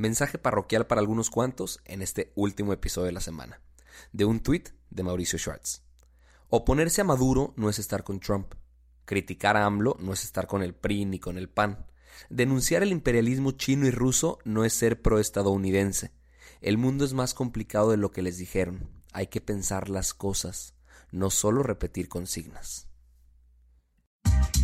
Mensaje parroquial para algunos cuantos en este último episodio de la semana. De un tuit de Mauricio Schwartz. Oponerse a Maduro no es estar con Trump. Criticar a AMLO no es estar con el PRI ni con el PAN. Denunciar el imperialismo chino y ruso no es ser proestadounidense. El mundo es más complicado de lo que les dijeron. Hay que pensar las cosas, no solo repetir consignas.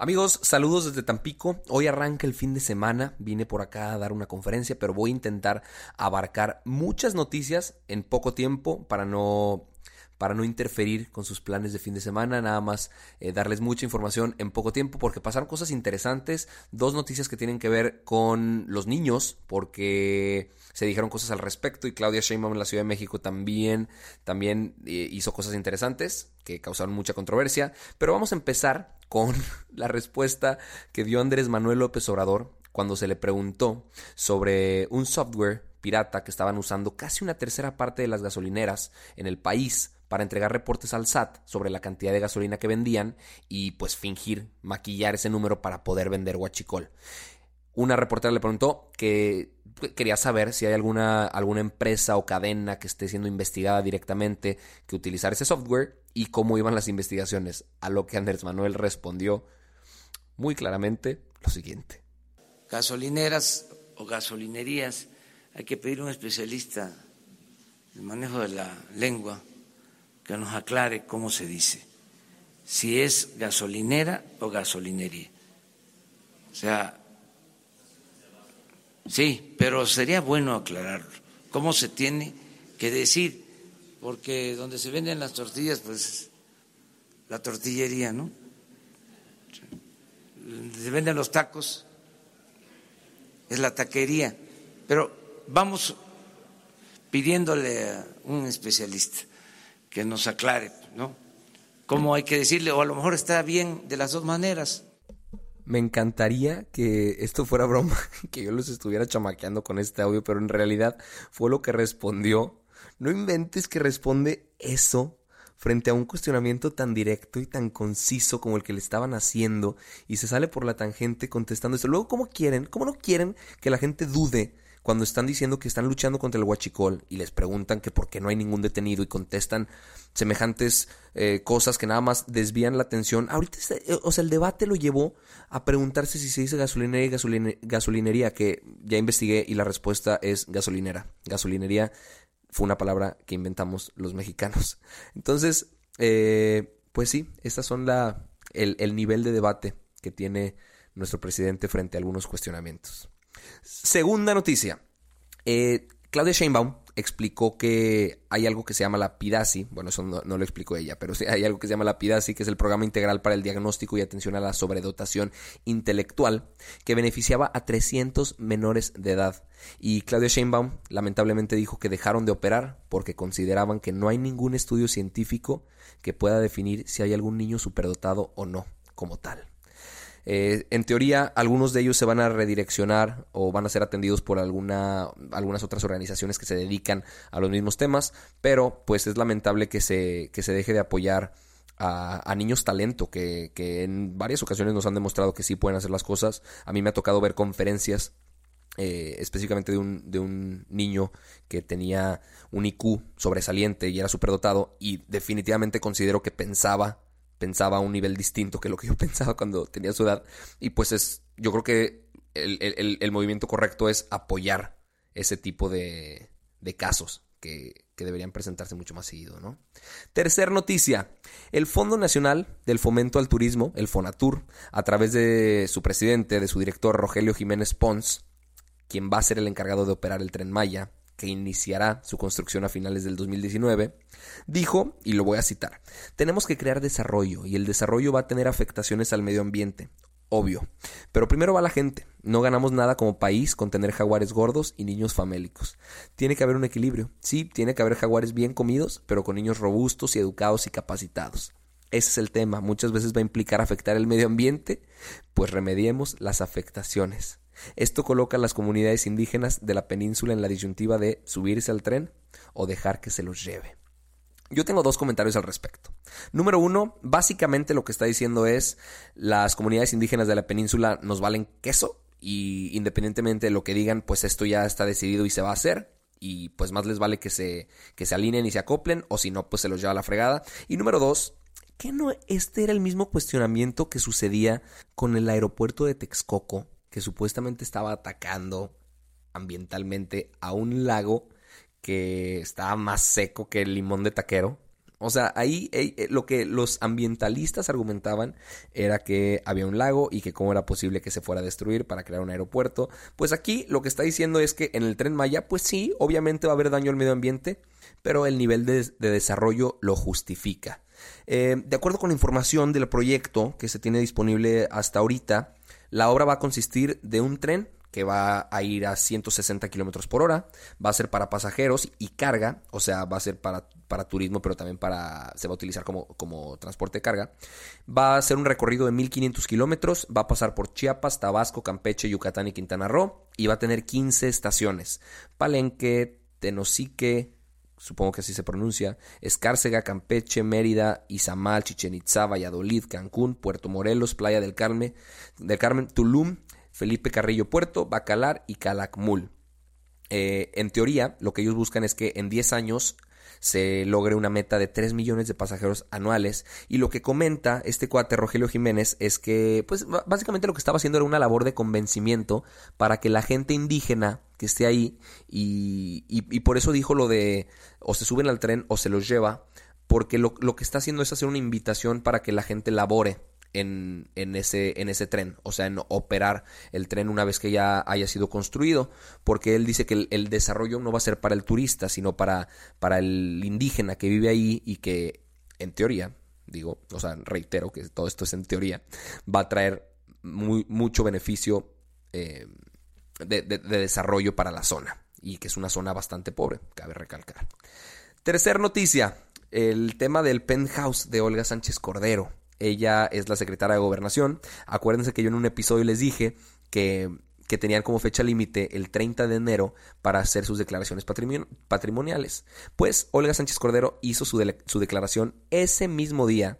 Amigos, saludos desde Tampico. Hoy arranca el fin de semana. Vine por acá a dar una conferencia, pero voy a intentar abarcar muchas noticias en poco tiempo para no para no interferir con sus planes de fin de semana, nada más eh, darles mucha información en poco tiempo porque pasaron cosas interesantes, dos noticias que tienen que ver con los niños porque se dijeron cosas al respecto y Claudia Sheinbaum en la Ciudad de México también, también eh, hizo cosas interesantes que causaron mucha controversia, pero vamos a empezar con la respuesta que dio Andrés Manuel López Obrador cuando se le preguntó sobre un software pirata que estaban usando casi una tercera parte de las gasolineras en el país para entregar reportes al SAT sobre la cantidad de gasolina que vendían y pues fingir, maquillar ese número para poder vender huachicol. Una reportera le preguntó que quería saber si hay alguna, alguna empresa o cadena que esté siendo investigada directamente que utilizar ese software y cómo iban las investigaciones. A lo que Andrés Manuel respondió muy claramente lo siguiente. Gasolineras o gasolinerías, hay que pedir un especialista en manejo de la lengua que nos aclare cómo se dice, si es gasolinera o gasolinería. O sea, sí, pero sería bueno aclararlo, cómo se tiene que decir, porque donde se venden las tortillas, pues la tortillería, ¿no? Se venden los tacos, es la taquería, pero vamos pidiéndole a un especialista que nos aclare, ¿no? ¿Cómo hay que decirle? O a lo mejor está bien de las dos maneras. Me encantaría que esto fuera broma, que yo los estuviera chamaqueando con este audio, pero en realidad fue lo que respondió. No inventes que responde eso frente a un cuestionamiento tan directo y tan conciso como el que le estaban haciendo y se sale por la tangente contestando eso. Luego, ¿cómo quieren? ¿Cómo no quieren que la gente dude cuando están diciendo que están luchando contra el huachicol y les preguntan que por qué no hay ningún detenido y contestan semejantes eh, cosas que nada más desvían la atención. Ahorita, eh, o sea, el debate lo llevó a preguntarse si se dice gasolinería y gasolinería, que ya investigué y la respuesta es gasolinera. Gasolinería fue una palabra que inventamos los mexicanos. Entonces, eh, pues sí, estas son la, el, el nivel de debate que tiene nuestro presidente frente a algunos cuestionamientos. Segunda noticia. Eh, Claudia Sheinbaum explicó que hay algo que se llama la PIDASI, bueno, eso no, lo explicó ella, pero sí hay algo que se llama la PIDASI, que es el Programa Integral para el Diagnóstico y Atención a la Sobredotación Intelectual, que beneficiaba a 300 menores de edad. Y Claudia Sheinbaum lamentablemente dijo que dejaron de operar porque consideraban que no hay ningún estudio científico que pueda definir si hay algún niño superdotado o no como tal. Eh, en teoría, algunos de ellos se van a redireccionar o van a ser atendidos por alguna, algunas otras organizaciones que se dedican a los mismos temas, pero pues es lamentable que se, que se deje de apoyar a, niños talento que, que, en varias ocasiones nos han demostrado que sí pueden hacer las cosas. A mí me ha tocado ver conferencias eh, específicamente de un, de un niño que tenía un IQ sobresaliente y era superdotado y definitivamente considero que pensaba pensaba a un nivel distinto que lo que yo pensaba cuando tenía su edad. Y pues es, yo creo que el, movimiento correcto es apoyar ese tipo de, de casos. que, que deberían presentarse mucho más seguido, ¿no? Tercer noticia. El Fondo Nacional del Fomento al Turismo, el FONATUR, a través de su presidente, de su director Rogelio Jiménez Pons, quien va a ser el encargado de operar el tren Maya, que iniciará su construcción a finales del 2019, dijo, y lo voy a citar, tenemos que crear desarrollo y el desarrollo va a tener afectaciones al medio ambiente, obvio. Pero primero va la gente. No ganamos nada como país con tener jaguares gordos y niños famélicos. Tiene que haber un equilibrio. Sí, tiene que haber jaguares bien comidos, pero con niños robustos y educados y capacitados. Ese es el tema. Muchas veces va a implicar afectar el medio ambiente, pues remediemos las afectaciones. Esto coloca a las comunidades indígenas de la península en la disyuntiva de subirse al tren o dejar que se los lleve. Yo tengo dos comentarios al respecto. Número uno, básicamente lo que está diciendo es las comunidades indígenas de la península nos valen queso y independientemente de lo que digan, pues esto ya está decidido y se va a hacer y pues más les vale que se, que se alineen y se acoplen o si no, pues se los lleva a la fregada. Y número dos, que no este era el mismo cuestionamiento que sucedía con el aeropuerto de Texcoco que supuestamente estaba atacando ambientalmente a un lago que estaba más seco que el limón de taquero. O sea, ahí eh, eh, lo que los ambientalistas argumentaban era que había un lago y que cómo era posible que se fuera a destruir para crear un aeropuerto. Pues aquí lo que está diciendo es que en el tren Maya, pues sí, obviamente va a haber daño al medio ambiente, pero el nivel de, desarrollo lo justifica. Eh, de acuerdo con la información del proyecto que se tiene disponible hasta ahorita, la obra va a consistir de un tren que va a ir a 160 kilómetros por hora, va a ser para pasajeros y carga, o sea, va a ser para, para turismo, pero también para, se va a utilizar como, como transporte de carga. Va a ser un recorrido de 1500 kilómetros, va a pasar por Chiapas, Tabasco, Campeche, Yucatán y Quintana Roo, y va a tener 15 estaciones: Palenque, Tenosique, supongo que así se pronuncia, Escárcega, Campeche, Mérida, Izamal, Chichen Itza, Valladolid, Cancún, Puerto Morelos, Playa del Carmen, del Carmen, Tulum, Felipe Carrillo Puerto, Bacalar y Calakmul. Eh, en teoría, lo que ellos buscan es que en 10 años se logre una meta de 3 millones de pasajeros anuales. Y lo que comenta este cuate Rogelio Jiménez es que, pues básicamente lo que estaba haciendo era una labor de convencimiento para que la gente indígena que esté ahí y, y, por eso dijo lo de o se suben al tren o se los lleva, porque lo, lo que está haciendo es hacer una invitación para que la gente labore en, en, ese, en ese tren, o sea, en operar el tren una vez que ya haya sido construido, porque él dice que el, desarrollo no va a ser para el turista, sino para, para el indígena que vive ahí y que, en teoría, digo, o sea, reitero que todo esto es en teoría, va a traer muy, mucho beneficio eh, de, de desarrollo para la zona, y que es una zona bastante pobre, cabe recalcar. Tercer noticia, el tema del penthouse de Olga Sánchez Cordero. Ella es la secretaria de gobernación. Acuérdense que yo en un episodio les dije que, que tenían como fecha límite el 30 de enero para hacer sus declaraciones patrimoniales. Pues Olga Sánchez Cordero hizo su, su declaración ese mismo día,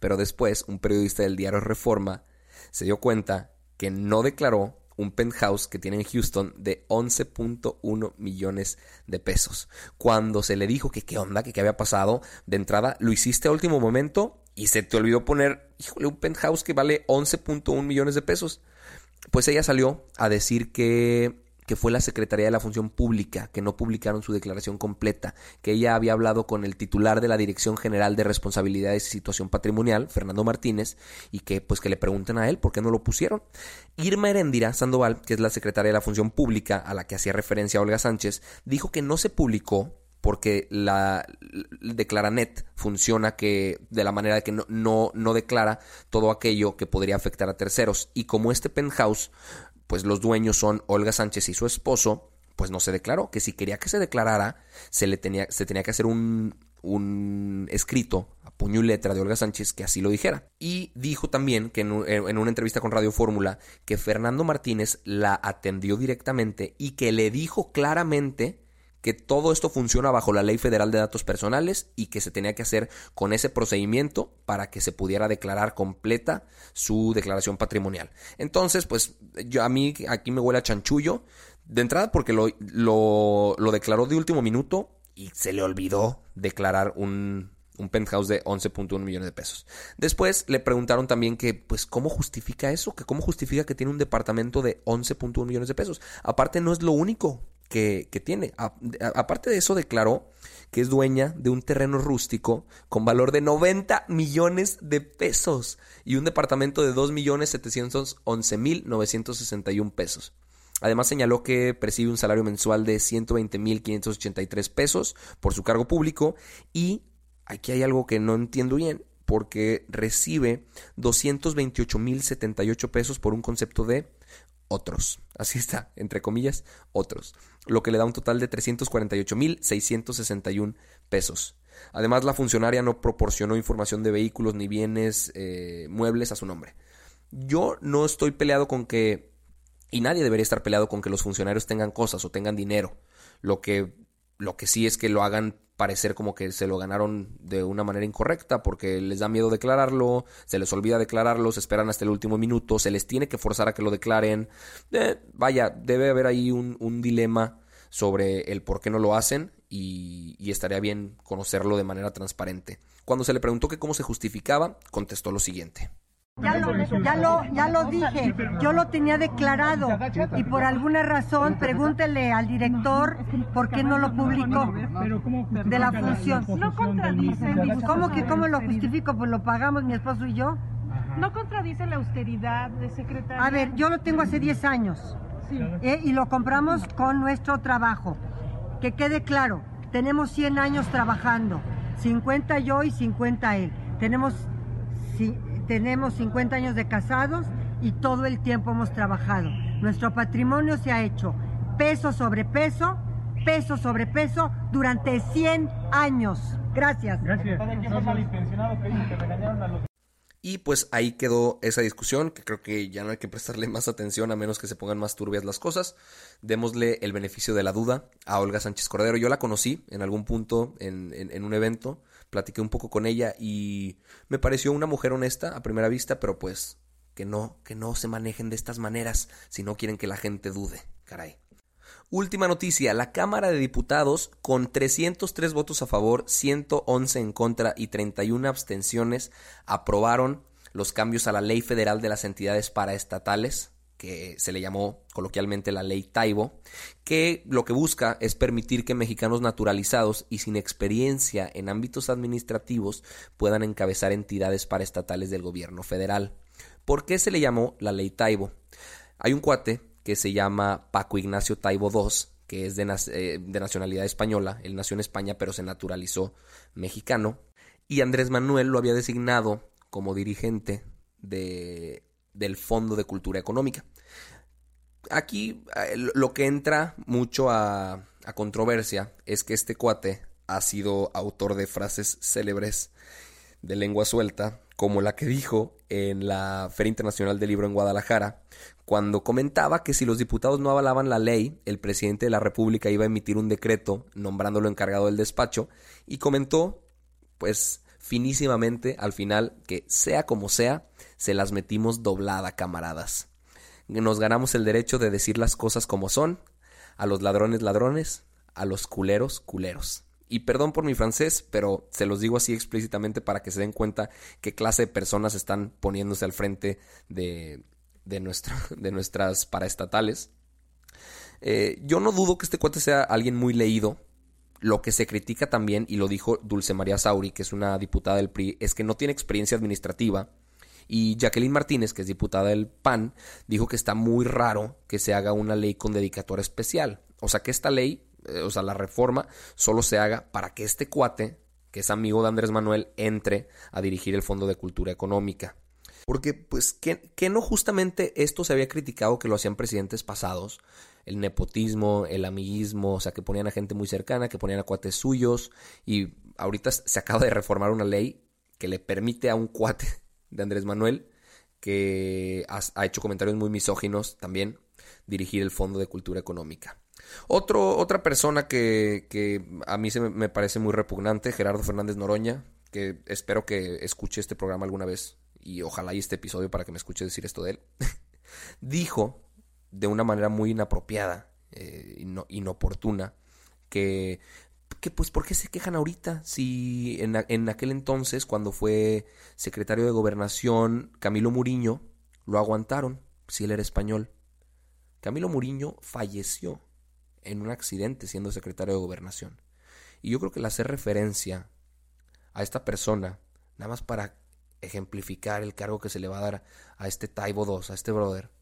pero después un periodista del diario Reforma se dio cuenta que no declaró un penthouse que tiene en Houston de 11.1 millones de pesos. Cuando se le dijo que qué onda, que qué había pasado, de entrada lo hiciste a último momento y se te olvidó poner, híjole, un penthouse que vale 11.1 millones de pesos. Pues ella salió a decir que, que fue la Secretaría de la Función Pública, que no publicaron su declaración completa, que ella había hablado con el titular de la Dirección General de Responsabilidades y Situación Patrimonial, Fernando Martínez, y que pues que le pregunten a él por qué no lo pusieron. Irma Herendira Sandoval, que es la secretaria de la Función Pública a la que hacía referencia Olga Sánchez, dijo que no se publicó porque la, Declaranet funciona que de la manera de que no, no, no, declara todo aquello que podría afectar a terceros. Y como este penthouse, pues los dueños son Olga Sánchez y su esposo, pues no se declaró. Que si quería que se declarara, se le tenía, se tenía que hacer un, un escrito a puño y letra de Olga Sánchez que así lo dijera. Y dijo también que en, en, una entrevista con Radio Fórmula que Fernando Martínez la atendió directamente y que le dijo claramente que todo esto funciona bajo la Ley Federal de Datos Personales y que se tenía que hacer con ese procedimiento para que se pudiera declarar completa su declaración patrimonial. Entonces, pues yo a mí aquí me huele a chanchullo de entrada porque lo, lo, lo declaró de último minuto y se le olvidó declarar un, un penthouse de 11.1 millones de pesos. Después le preguntaron también que, pues, ¿cómo justifica eso? Que cómo justifica que tiene un departamento de 11.1 millones de pesos. Aparte, no es lo único que, tiene. aparte de eso, declaró que es dueña de un terreno rústico con valor de 90 millones de pesos y un departamento de 2.711.961 pesos. Además señaló que percibe un salario mensual de 120.583 pesos por su cargo público y aquí hay algo que no entiendo bien porque recibe 228.078 pesos por un concepto de otros. Así está, entre comillas, otros. Lo que le da un total de 348.661 pesos. Además, la funcionaria no proporcionó información de vehículos ni bienes eh, muebles a su nombre. Yo no estoy peleado con que y nadie debería estar peleado con que los funcionarios tengan cosas o tengan dinero. Lo que, lo que sí es que lo hagan parecer como que se lo ganaron de una manera incorrecta porque les da miedo declararlo, se les olvida declararlo, se esperan hasta el último minuto, se les tiene que forzar a que lo declaren. Eh, vaya, debe haber ahí un, dilema sobre el por qué no lo hacen y, y estaría bien conocerlo de manera transparente. Cuando se le preguntó que cómo se justificaba, contestó lo siguiente. Ya lo, ya lo, ya lo dije, yo lo tenía declarado y por alguna razón pregúntele al director por qué no lo publicó de la función. No. ¿Cómo que cómo lo justifico? Pues lo pagamos mi esposo y yo. No contradice la austeridad de secretaria. A ver, yo lo tengo hace 10 años ¿eh? y lo compramos con nuestro trabajo. Que quede claro, tenemos 100 años trabajando, 50 yo y 50 él. Tenemos tenemos 50 años de casados y todo el tiempo hemos trabajado. Nuestro patrimonio se ha hecho peso sobre peso, peso sobre peso durante 100 años. Gracias. Gracias. Y pues ahí quedó esa discusión, que creo que ya no hay que prestarle más atención a menos que se pongan más turbias las cosas. Démosle el beneficio de la duda a Olga Sánchez Cordero. Yo la conocí en algún punto en, en un evento platiqué un poco con ella y me pareció una mujer honesta a primera vista, pero pues que no, que no se manejen de estas maneras si no quieren que la gente dude, caray. Última noticia, la Cámara de Diputados, con 303 votos a favor, 111 en contra y 31 abstenciones, aprobaron los cambios a la Ley Federal de las Entidades Paraestatales, que se le llamó coloquialmente la ley Taibo, que lo que busca es permitir que mexicanos naturalizados y sin experiencia en ámbitos administrativos puedan encabezar entidades paraestatales del gobierno federal. ¿Por qué se le llamó la ley Taibo? Hay un cuate que se llama Paco Ignacio Taibo II, que es de, eh, de nacionalidad española, él nació en España pero se naturalizó mexicano, y Andrés Manuel lo había designado como dirigente de del Fondo de Cultura Económica. Aquí eh, lo que entra mucho a, controversia es que este cuate ha sido autor de frases célebres de lengua suelta, como la que dijo en la Feria Internacional del Libro en Guadalajara, cuando comentaba que si los diputados no avalaban la ley, el presidente de la República iba a emitir un decreto nombrándolo encargado del despacho, y comentó, pues, finísimamente al final que sea como sea, se las metimos doblada, camaradas. Nos ganamos el derecho de decir las cosas como son, a los ladrones ladrones, a los culeros culeros. Y perdón por mi francés, pero se los digo así explícitamente para que se den cuenta qué clase de personas están poniéndose al frente de, de, nuestro, de nuestras paraestatales. Eh, yo no dudo que este cuate sea alguien muy leído. Lo que se critica también, y lo dijo Dulce María Sauri, que es una diputada del PRI, es que no tiene experiencia administrativa y Jacqueline Martínez, que es diputada del PAN, dijo que está muy raro que se haga una ley con dedicatoria especial. O sea, que esta ley, eh, o sea, la reforma, solo se haga para que este cuate, que es amigo de Andrés Manuel, entre a dirigir el Fondo de Cultura Económica. Porque, pues, que, que no justamente esto se había criticado que lo hacían presidentes pasados, el nepotismo, el amiguismo, o sea, que ponían a gente muy cercana, que ponían a cuates suyos, y ahorita se acaba de reformar una ley que le permite a un cuate de Andrés Manuel, que ha, hecho comentarios muy misóginos también, dirigir el Fondo de Cultura Económica. Otro, otra persona que, a mí se me, parece muy repugnante, Gerardo Fernández Noroña, que espero que escuche este programa alguna vez y ojalá y este episodio para que me escuche decir esto de él, dijo de una manera muy inapropiada, eh, inoportuna, que que pues ¿por qué se quejan ahorita? Si en, en, aquel entonces, cuando fue secretario de gobernación Camilo Muriño, lo aguantaron, si él era español. Camilo Muriño falleció en un accidente siendo secretario de gobernación. Y yo creo que el hacer referencia a esta persona, nada más para ejemplificar el cargo que se le va a dar a este Taibo 2, a este brother,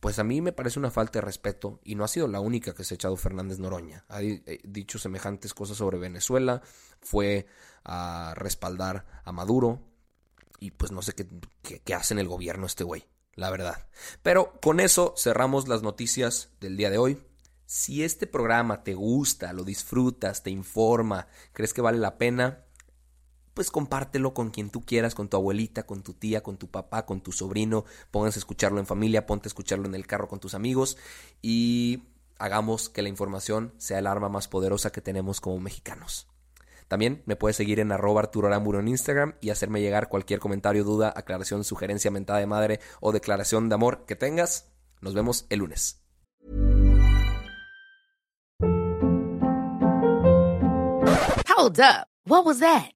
pues a mí me parece una falta de respeto y no ha sido la única que se ha echado Fernández Noroña. Ha eh, dicho semejantes cosas sobre Venezuela, fue a respaldar a Maduro y pues no sé qué, qué, hace en el gobierno este güey, la verdad. Pero con eso cerramos las noticias del día de hoy. Si este programa te gusta, lo disfrutas, te informa, crees que vale la pena, pues compártelo con quien tú quieras, con tu abuelita, con tu tía, con tu papá, con tu sobrino, pónganse a escucharlo en familia, ponte a escucharlo en el carro con tus amigos y hagamos que la información sea el arma más poderosa que tenemos como mexicanos. También me puedes seguir en arroba Arturo Aramburo en Instagram y hacerme llegar cualquier comentario, duda, aclaración, sugerencia, mentada de madre o declaración de amor que tengas. Nos vemos el lunes. Hold up. What was that?